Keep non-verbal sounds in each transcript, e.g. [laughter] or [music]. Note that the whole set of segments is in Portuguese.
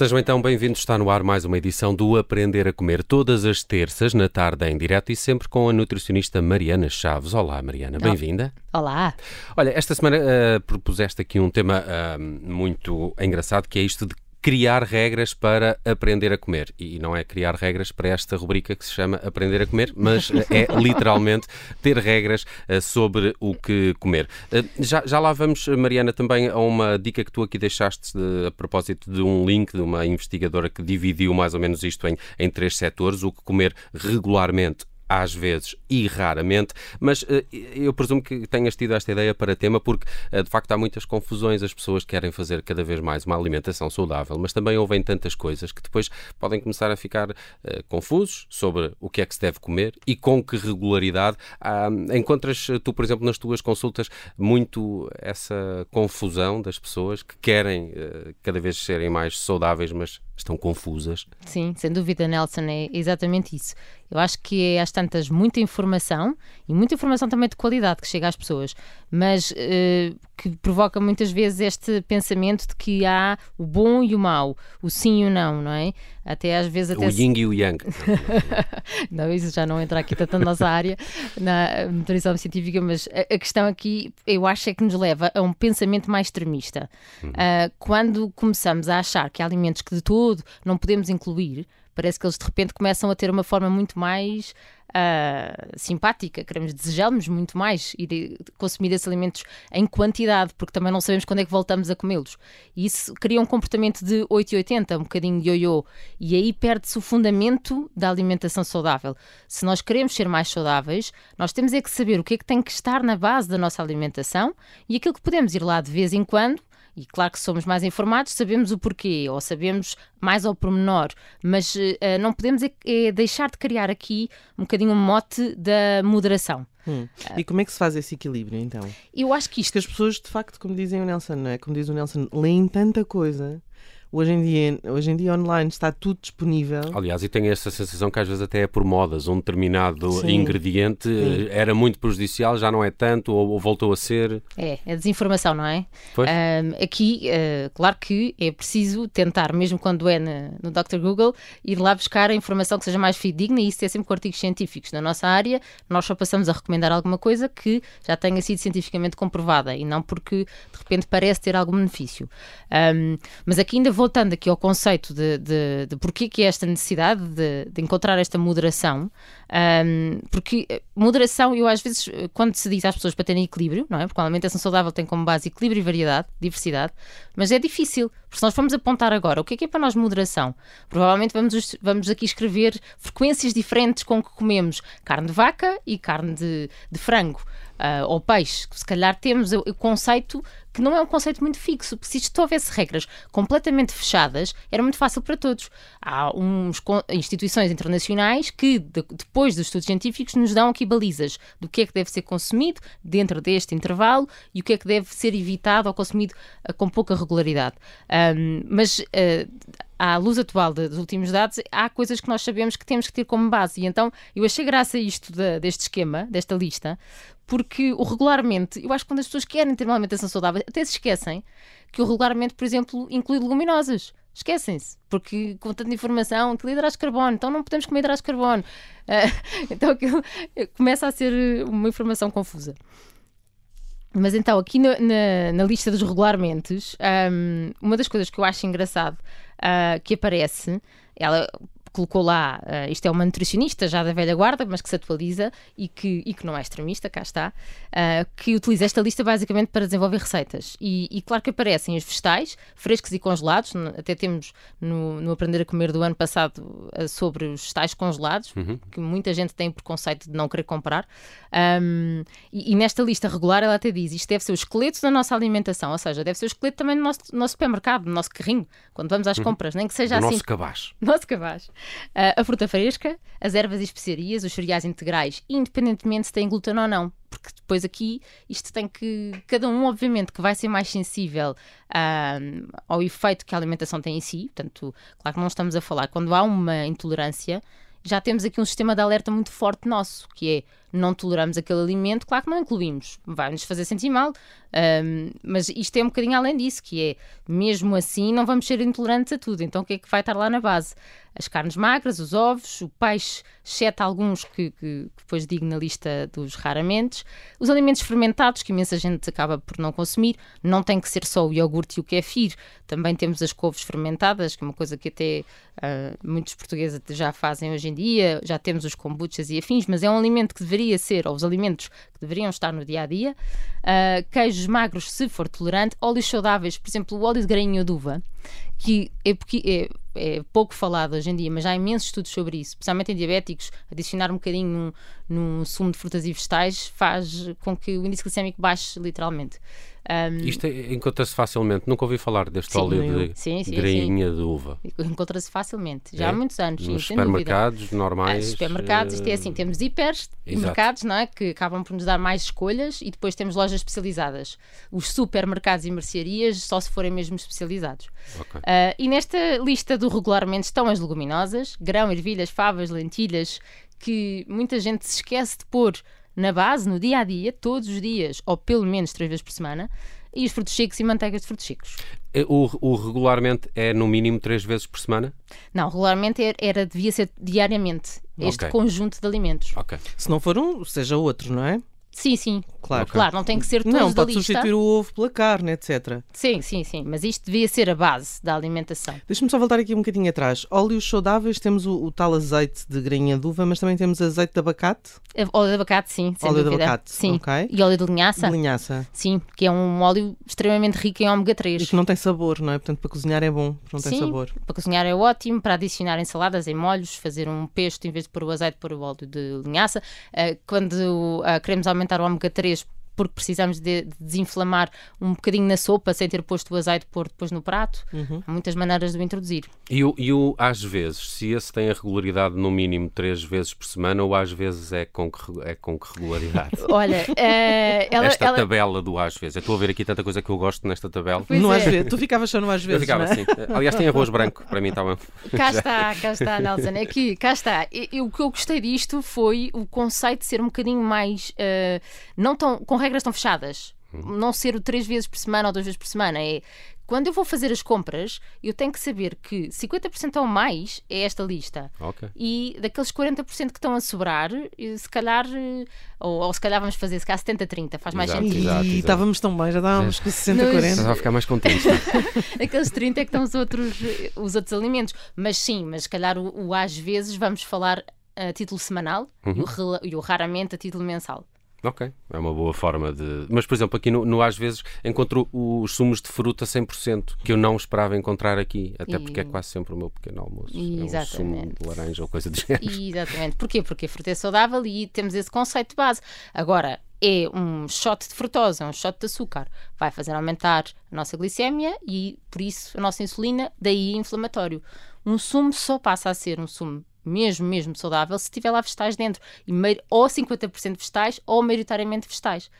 Sejam então bem-vindos. Está no ar mais uma edição do Aprender a Comer, todas as terças, na tarde em direto e sempre com a nutricionista Mariana Chaves. Olá, Mariana, bem-vinda. Olá. Olha, esta semana uh, propuseste aqui um tema uh, muito engraçado que é isto de criar regras para aprender a comer. E não é criar regras para esta rubrica que se chama Aprender a Comer, mas é [laughs] literalmente ter regras uh, sobre o que comer. Uh, já, já lá vamos, Mariana, também a uma dica que tu aqui deixaste de, a propósito de um link de uma investigadora que dividiu mais ou menos isto em, em três setores: o que comer regularmente às vezes e raramente, mas uh, eu presumo que tenhas tido esta ideia para tema porque uh, de facto há muitas confusões, as pessoas querem fazer cada vez mais uma alimentação saudável, mas também ouvem tantas coisas que depois podem começar a ficar uh, confusos sobre o que é que se deve comer e com que regularidade. encontras tu, por exemplo, nas tuas consultas muito essa confusão das pessoas que querem cada vez serem mais saudáveis, mas estão confusas. Sim, sem dúvida, Nelson, é exatamente isso. Eu acho que é às tantas muita informação e muita informação também de qualidade que chega às pessoas, mas uh, que provoca muitas vezes este pensamento de que há o bom e o mau, o sim e o não, não é? Até às vezes até o yin e o yang. [laughs] não, isso já não entra aqui tanto na nossa área, na nutrição científica, mas a, questão aqui eu acho é que nos leva a um pensamento mais extremista. Uh, quando começamos a achar que há alimentos que de todo não podemos incluir, parece que eles de repente começam a ter uma forma muito mais uh, simpática, queremos, desejamos muito mais e de consumir esses alimentos em quantidade, porque também não sabemos quando é que voltamos a comê-los. Isso cria um comportamento de 8 e 80, um bocadinho ioiô, e aí perde-se o fundamento da alimentação saudável. Se nós queremos ser mais saudáveis, nós temos é que saber o que é que tem que estar na base da nossa alimentação e aquilo que podemos ir lá de vez em quando e claro que somos mais informados, sabemos o porquê, ou sabemos mais ao pormenor, mas uh, não podemos é, é deixar de criar aqui um bocadinho um mote da moderação. Hum. E como é que se faz esse equilíbrio então? Eu acho que isto. Porque as pessoas, de facto, como dizem o Nelson, não é? como diz o Nelson, leem tanta coisa Hoje em, dia, hoje em dia online está tudo disponível. Aliás, e tenho essa sensação que às vezes até é por modas. Um determinado Sim. ingrediente Sim. Eh, era muito prejudicial, já não é tanto, ou, ou, voltou a ser. É, é desinformação, não é? Um, aqui, uh, claro que é preciso tentar, mesmo quando é na, no Dr. Google, ir lá buscar a informação que seja mais fidedigna e isso é sempre com artigos científicos. Na nossa área, nós só passamos a recomendar alguma coisa que já tenha sido cientificamente comprovada e não porque de repente parece ter algum benefício. Um, mas aqui ainda voltando aqui ao conceito de, de, de porquê que é esta necessidade de, de encontrar esta moderação, um, porque eh, moderação, eu às vezes, eh, quando se diz às pessoas para terem equilíbrio, não é? Porque a alimentação saudável tem como base equilíbrio e variedade, diversidade, mas é difícil, porque se nós formos apontar agora o que é que é para nós moderação, provavelmente vamos, vamos aqui escrever frequências diferentes com que comemos carne de vaca e carne de, de frango uh, ou peixe, se calhar temos o, conceito que não é um conceito muito fixo, porque se isto houvesse regras completamente fechadas, era muito fácil para todos. Há uns instituições internacionais que, de, depois dos estudos científicos, nos dão aqui balizas do que é que deve ser consumido dentro deste intervalo e o que é que deve ser evitado ou consumido uh, com pouca regularidade. Um, mas uh, à luz atual dos últimos dados, há coisas que nós sabemos que temos que ter como base. E então eu achei graça isto de, deste esquema, desta lista, porque o regularmente, eu acho que quando as pessoas querem ter uma alimentação saudável, até se esquecem que o regularmente, por exemplo, inclui leguminosas. Esquecem-se, porque com tanta informação, que hidratos de carbono, então não podemos comer hidratos de carbono. Uh, [laughs] então aquilo começa a ser uma informação confusa. Mas então, aqui na, na, na lista dos regularmente, um, uma das coisas que eu acho engraçado uh, que aparece, ela colocou lá, uh, isto é uma nutricionista já da velha guarda, mas que se atualiza e que, e que não é extremista, cá está, uh, que utiliza esta lista basicamente para desenvolver receitas. E, e, claro que aparecem os vegetais, frescos e congelados, até temos no, no Aprender a Comer do ano passado uh, sobre os vegetais congelados, uhum. que muita gente tem preconceito de não querer comprar. Um, e, e, nesta lista regular ela até diz, isto deve ser o esqueleto da nossa alimentação, ou seja, deve ser o esqueleto também do nosso, nosso supermercado, do nosso carrinho, quando vamos às uhum. compras, nem que seja do assim. Nosso cabaz. [laughs] Nosso cabaz. Uh, a fruta fresca, as ervas e especiarias, os cereais integrais, independentemente se têm glúten ou não. Porque depois aqui isto tem que. Cada um, obviamente, que vai ser mais sensível uh, ao efeito que a alimentação tem em si. Portanto, claro que não estamos a falar. Quando há uma intolerância, já temos aqui um sistema de alerta muito forte nosso, que é não toleramos aquele alimento, claro que não incluímos, vai-nos fazer sentir mal, um, mas isto é um bocadinho além disso, que é, mesmo assim, não vamos ser intolerantes a tudo, então o que é que vai estar lá na base? As carnes magras, os ovos, o peixe, exceto alguns que, que, que depois digo na lista dos raramente, os alimentos fermentados, que imensa gente acaba por não consumir, não tem que ser só o iogurte e o kefir, também temos as couves fermentadas, que é uma coisa que até uh, muitos portugueses já fazem hoje em dia, já temos os kombuchas e afins, mas é um alimento que deveria ser, ou os alimentos que deveriam estar no dia a dia. Uh, queijos magros, se for tolerante, óleos saudáveis, por exemplo, o óleo de grainha de uva, que é, é, é, pouco falado hoje em dia, mas há imensos estudos sobre isso, especialmente em diabéticos. Adicionar um bocadinho num, num sumo de frutas e vegetais faz com que o índice glicémico baixe literalmente. Um, Isto é, encontra-se facilmente. Nunca ouvi falar deste sim, óleo de sim, sim, grainha de uva. Encontra-se facilmente, já é? há muitos anos. Nos supermercados normais. Ah, supermercados, isto é assim: temos hiper mercados não é? que acabam por nos dar mais escolhas e depois temos lojas especializadas. Os supermercados e mercearias só se forem mesmo especializados. Okay. Uh, e nesta lista do regularmente estão as leguminosas, grão, ervilhas, favas, lentilhas, que muita gente se esquece de pôr na base, no dia a dia, todos os dias, ou pelo menos três vezes por semana, e os frutos secos e manteigas de frutos secos. É, o, o regularmente é no mínimo três vezes por semana? Não, regularmente era, era devia ser diariamente este okay. conjunto de alimentos. Okay. Se não for um, seja outro, não é? Sim, sim. Claro. Okay. claro, não tem que ser todos não, da lista. Não, pode substituir o ovo pela carne, etc. Sim, sim, sim. Mas isto devia ser a base da alimentação. Deixa-me só voltar aqui um bocadinho atrás. Óleos saudáveis, temos o, o, tal azeite de grainha de uva, mas também temos azeite de abacate? É, óleo de abacate, sim, óleo dúvida. de abacate, sim. Okay. E óleo de linhaça? De linhaça. Sim, que é um óleo extremamente rico em ômega 3. E que não tem sabor, não é? Portanto, para cozinhar é bom, não tem sim, sabor. para cozinhar é ótimo, para adicionar em saladas, em molhos, fazer um pesto, em vez de pôr o azeite, pôr o óleo de linhaça. Eh, quando eh, queremos aumentar o ômega 3, porque precisamos de, de, desinflamar um bocadinho na sopa sem ter posto o azeite pôr depois no prato. Uhum. Há muitas maneiras de o introduzir. E o, e o às vezes, se esse tem a regularidade no mínimo três vezes por semana ou às vezes é com que, é com que regularidade? [laughs] Olha, uh, ela, esta ela... tabela do às vezes. Eu estou a ver aqui tanta coisa que eu gosto nesta tabela. Pois no é. às vezes. Tu ficavas só no às vezes. Eu ficava é? assim. Aliás, tem arroz branco, para mim estava. [laughs] Cá está, cá está, Nelson. É que, cá está. E, o que eu gostei disto foi o conceito de ser um bocadinho mais. Uh, não tão, com regras tão fechadas. Não ser o três vezes por semana ou duas vezes por semana. É quando eu vou fazer as compras, eu tenho que saber que 50% ou mais é esta lista. Okay. E daqueles 40% que estão a sobrar, se calhar, ou, ou se calhar vamos fazer se calhar 70-30, faz mais exato, sentido. Exato, exato. estávamos tão bem, já dávamos com 60-40. Estás a ficar mais contente. [laughs] Aqueles 30 é que estão os outros, os outros alimentos. Mas sim, mas se calhar o, o às vezes vamos falar a título semanal uhum. e, o, e o raramente a título mensal. Ok, é uma boa forma de. Mas, por exemplo, aqui no, no às vezes encontro os sumos de fruta 100%, que eu não esperava encontrar aqui, até porque é quase sempre o meu pequeno almoço. Exatamente. É um sumo de laranja ou coisa do [laughs] género. Exatamente. Porquê? Porque a fruta é saudável e temos esse conceito de base. Agora, é um shot de frutose, é um shot de açúcar. Vai fazer aumentar a nossa glicémia e, por isso, a nossa insulina, daí inflamatório. Um sumo só passa a ser um sumo mesmo, mesmo saudável, se tiver lá vegetais dentro. E ou 50% vegetais ou maioritariamente vegetais.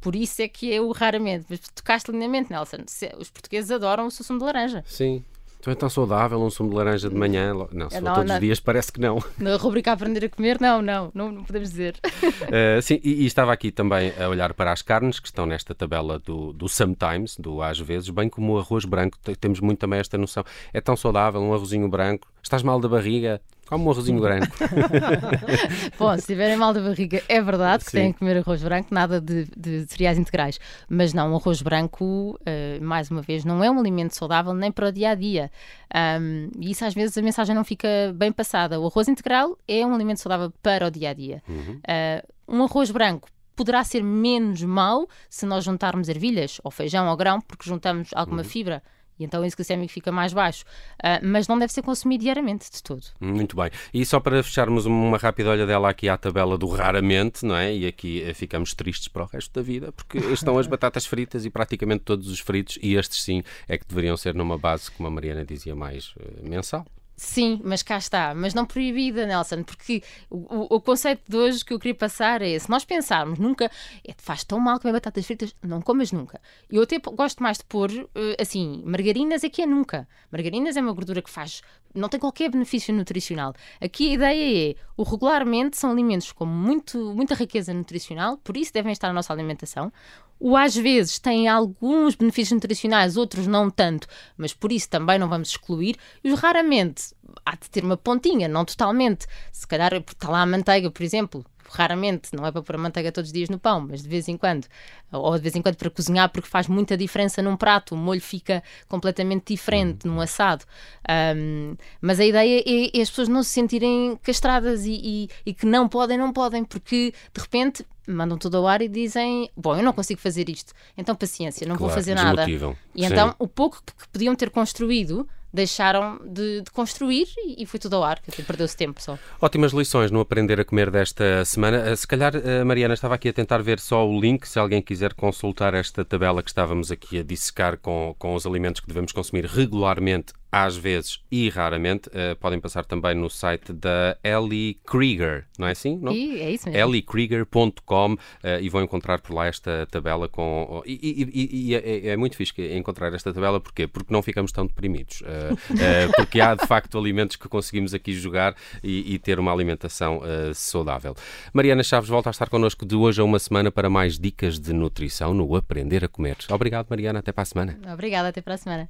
Por isso é que eu raramente, mas tocaste lindamente, Nelson. Os portugueses adoram o sumo de laranja. Sim, então é tão saudável um sumo de laranja de manhã? Não, se for não, todos não. os dias parece que não. Na rubrica Aprender a Comer, não, não, não, não podemos dizer. Uh, [laughs] sim, e, e, estava aqui também a olhar para as carnes que estão nesta tabela do, do sometimes, do às vezes, bem como o arroz branco, temos muito também esta noção. É tão saudável, um arrozinho branco, estás mal da barriga, Come um arrozinho branco. [laughs] Bom, se tiverem mal da barriga, é verdade que Sim. têm que comer arroz branco, nada de, de cereais integrais. Mas não, o arroz branco, uh, mais uma vez, não é um alimento saudável nem para o dia a dia. Um, e isso às vezes a mensagem não fica bem passada. O arroz integral é um alimento saudável para o dia a dia. Uhum. Uh, um arroz branco poderá ser menos mau se nós juntarmos ervilhas ou feijão ou grão, porque juntamos alguma uhum. fibra e então o índice glicémico fica mais baixo. Uh, mas não deve ser consumido diariamente, de todo. Muito bem. E só para fecharmos uma rápida olha dela aqui à tabela do raramente, não é? E aqui eh, ficamos tristes para o resto da vida, porque estão as batatas fritas e praticamente todos os fritos, e estes sim é que deveriam ser numa base, como a Mariana dizia, mais uh, mensal. Sim, mas cá está. Mas não proibida, Nelson, porque o, o, conceito de hoje que eu queria passar é: se nós pensarmos nunca, é, faz tão mal comer batatas fritas, não comas nunca. Eu até gosto mais de pôr, eh, assim, margarinas aqui é nunca. Margarinas é uma gordura que faz, não tem qualquer benefício nutricional. Aqui a ideia é O regularmente são alimentos com muito, muita riqueza nutricional, por isso devem estar na nossa alimentação. O às vezes tem alguns benefícios nutricionais, outros não tanto, mas por isso também não vamos excluir. E os raramente há de ter uma pontinha, não totalmente. Se calhar está lá a manteiga, por exemplo, raramente, não é para pôr a manteiga todos os dias no pão, mas de vez em quando, ou de vez em quando para cozinhar, porque faz muita diferença num prato, o molho fica completamente diferente num assado. Um, mas a ideia é, é, as pessoas não se sentirem castradas e, e, e que não podem, não podem, porque de repente mandam tudo ao ar e dizem: Bom, eu não consigo fazer isto, então paciência, não claro, vou fazer nada. E Sim. então o pouco que podiam ter construído deixaram de, de construir e, foi tudo ao ar, perdeu-se tempo só. Ótimas lições no Aprender a Comer desta semana. Eh, se calhar, eh, Mariana estava aqui a tentar ver só o link, se alguém quiser consultar esta tabela que estávamos aqui a dissecar com, com os alimentos que devemos consumir regularmente às vezes e raramente, uh, podem passar também no site da Ellie Krieger, não é assim? Não? E, é isso mesmo. elliekrieger.com uh, e vão encontrar por lá esta tabela com... E, e, e é, é, muito fixe encontrar esta tabela, porquê? Porque não ficamos tão deprimidos. Uh, [laughs] porque há, de facto, alimentos que conseguimos aqui jogar e, ter uma alimentação saudável. Mariana Chaves volta a estar connosco de hoje a uma semana para mais dicas de nutrição no Aprender a Comer. Obrigado, Mariana. Até para a semana. Obrigada. Até para a semana.